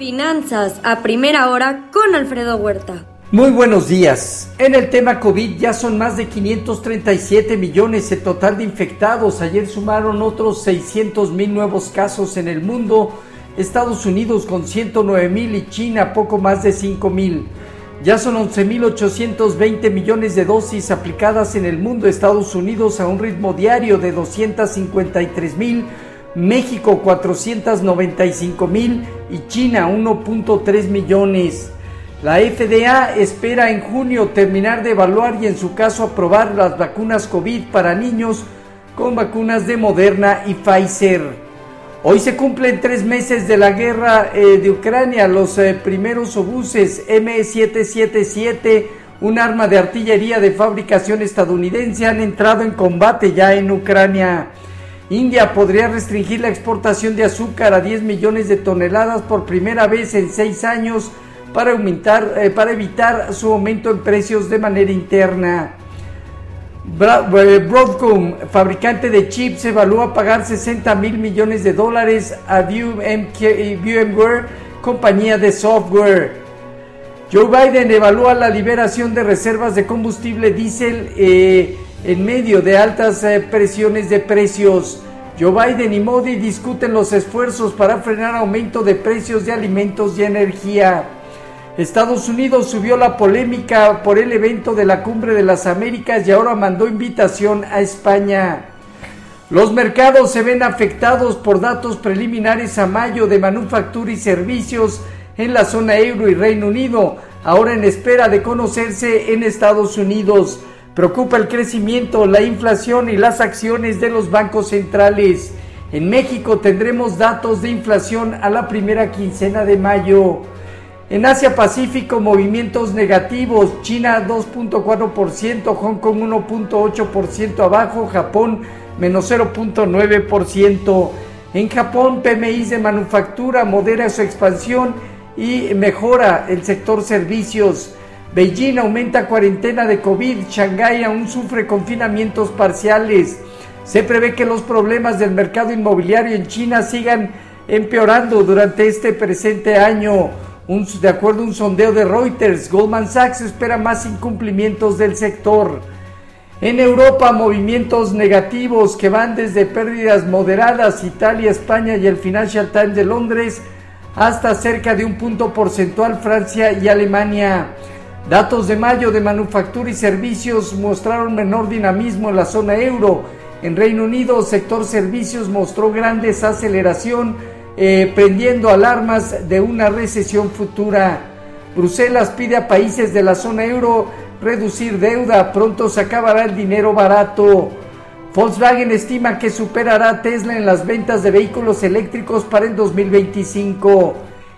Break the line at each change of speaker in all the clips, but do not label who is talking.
Finanzas a primera hora con Alfredo Huerta.
Muy buenos días. En el tema COVID ya son más de 537 millones el total de infectados. Ayer sumaron otros 600 mil nuevos casos en el mundo. Estados Unidos con 109 mil y China poco más de 5 mil. Ya son 11.820 millones de dosis aplicadas en el mundo. Estados Unidos a un ritmo diario de 253 mil México 495 mil y China 1.3 millones. La FDA espera en junio terminar de evaluar y en su caso aprobar las vacunas COVID para niños con vacunas de Moderna y Pfizer. Hoy se cumplen tres meses de la guerra eh, de Ucrania. Los eh, primeros obuses M777, un arma de artillería de fabricación estadounidense, han entrado en combate ya en Ucrania. India podría restringir la exportación de azúcar a 10 millones de toneladas por primera vez en seis años para, aumentar, eh, para evitar su aumento en precios de manera interna. Eh, Broadcom, fabricante de chips, evalúa pagar 60 mil millones de dólares a VMware, compañía de software. Joe Biden evalúa la liberación de reservas de combustible diésel. Eh, en medio de altas eh, presiones de precios. Joe Biden y Modi discuten los esfuerzos para frenar aumento de precios de alimentos y energía. Estados Unidos subió la polémica por el evento de la Cumbre de las Américas y ahora mandó invitación a España. Los mercados se ven afectados por datos preliminares a mayo de manufactura y servicios en la zona euro y Reino Unido, ahora en espera de conocerse en Estados Unidos. Preocupa el crecimiento, la inflación y las acciones de los bancos centrales. En México tendremos datos de inflación a la primera quincena de mayo. En Asia Pacífico, movimientos negativos. China 2.4%, Hong Kong 1.8% abajo, Japón menos 0.9%. En Japón, PMI de manufactura modera su expansión y mejora el sector servicios. Beijing aumenta cuarentena de COVID, Shanghái aún sufre confinamientos parciales. Se prevé que los problemas del mercado inmobiliario en China sigan empeorando durante este presente año. de acuerdo a un sondeo de Reuters, Goldman Sachs espera más incumplimientos del sector. En Europa, movimientos negativos que van desde pérdidas moderadas, Italia, España y el Financial Times de Londres, hasta cerca de un punto porcentual Francia y Alemania. Datos de mayo de manufactura y servicios mostraron menor dinamismo en la zona euro. En Reino Unido, sector servicios mostró gran desaceleración, eh, prendiendo alarmas de una recesión futura. Bruselas pide a países de la zona euro reducir deuda, pronto se acabará el dinero barato. Volkswagen estima que superará a Tesla en las ventas de vehículos eléctricos para el 2025.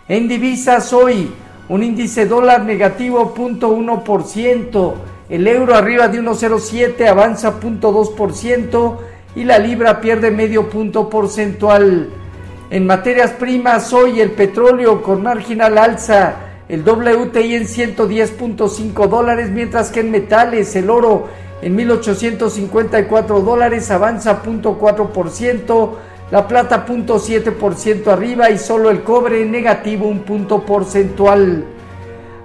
En divisas hoy, un índice dólar negativo 0.1%, el euro arriba de 1.07 avanza 0.2% y la libra pierde medio punto porcentual. En materias primas hoy el petróleo con marginal alza, el WTI en 110.5 dólares, mientras que en metales el oro en 1854 dólares avanza 0.4%, la plata 0.7% arriba y solo el cobre negativo un punto porcentual.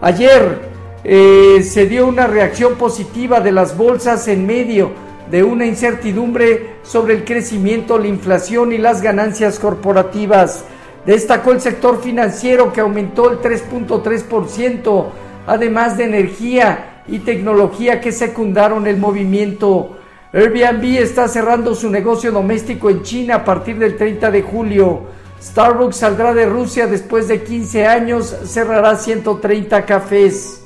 Ayer eh, se dio una reacción positiva de las bolsas en medio de una incertidumbre sobre el crecimiento, la inflación y las ganancias corporativas. Destacó el sector financiero que aumentó el 3.3%, además de energía y tecnología que secundaron el movimiento. Airbnb está cerrando su negocio doméstico en China a partir del 30 de julio. Starbucks saldrá de Rusia después de 15 años, cerrará 130 cafés.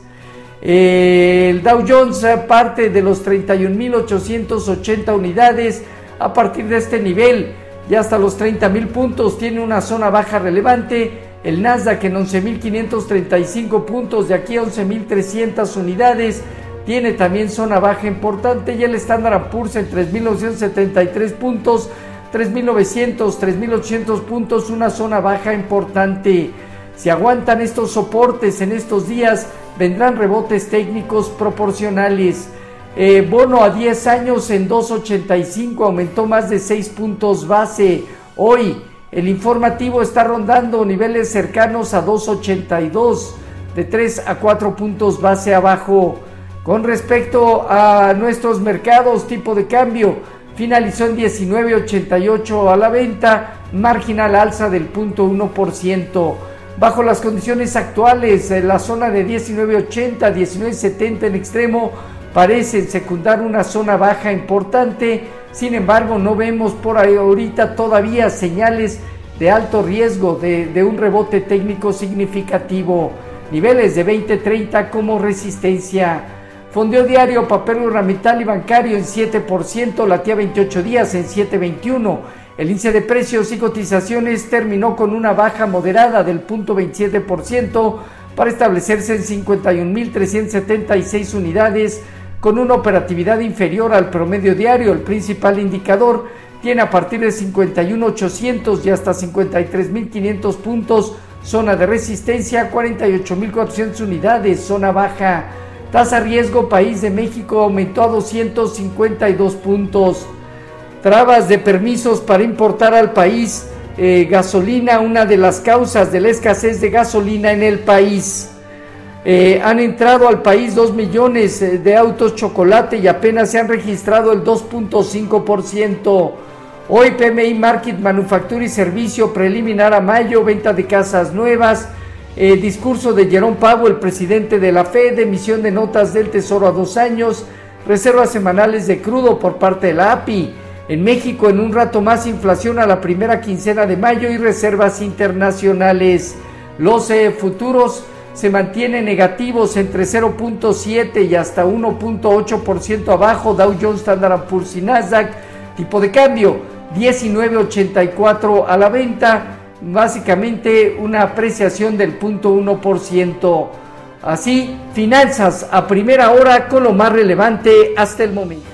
El Dow Jones parte de los 31.880 unidades a partir de este nivel y hasta los 30.000 puntos tiene una zona baja relevante. El Nasdaq en 11.535 puntos de aquí a 11.300 unidades tiene también zona baja importante y el Standard Poor's en 3.973 puntos, 3.900, 3.800 puntos, una zona baja importante. Si aguantan estos soportes en estos días, vendrán rebotes técnicos proporcionales. Eh, bono a 10 años en 2.85 aumentó más de 6 puntos base. Hoy El informativo está rondando niveles cercanos a 2.82, de 3 a 4 puntos base abajo. Con respecto a nuestros mercados, tipo de cambio finalizó en 19.88 a la venta, marginal alza del 0.1%. Bajo las condiciones actuales, la zona de 19.80, 19.70 en extremo parece secundar una zona baja importante. Sin embargo, no vemos por ahorita todavía señales de alto riesgo de un rebote técnico significativo. Niveles de 20.30 como resistencia. Fondeo diario, papel ornamental y bancario en 7%, latía 28 días en 7.21. El índice de precios y cotizaciones terminó con una baja moderada del 0.27% para establecerse en 51.376 unidades con una operatividad inferior al promedio diario. El principal indicador tiene a partir de 51.800 y hasta 53.500 puntos zona de resistencia, 48.400 unidades, zona baja. Tasa riesgo país de México aumentó a 252 puntos. Trabas de permisos para importar al país eh, gasolina, una de las causas de la escasez de gasolina en el país. Eh, han entrado al país 2 millones eh, de autos chocolate y apenas se han registrado el 2.5%. Hoy PMI Market Manufactura y Servicio preliminar a mayo, venta de casas nuevas, discurso de Jerome Powell, presidente de la Fed, emisión de notas del Tesoro a dos años, reservas semanales de crudo por parte de la API. En México, en un rato más, inflación a la primera quincena de mayo y reservas internacionales. Los eh, futuros se mantienen negativos entre 0.7 y hasta 1.8% abajo. Dow Jones, Standard Poor's y Nasdaq. Tipo de cambio 19.84 a la venta. Básicamente una apreciación del 0.1%. Así, finanzas a primera hora con lo más relevante hasta el momento.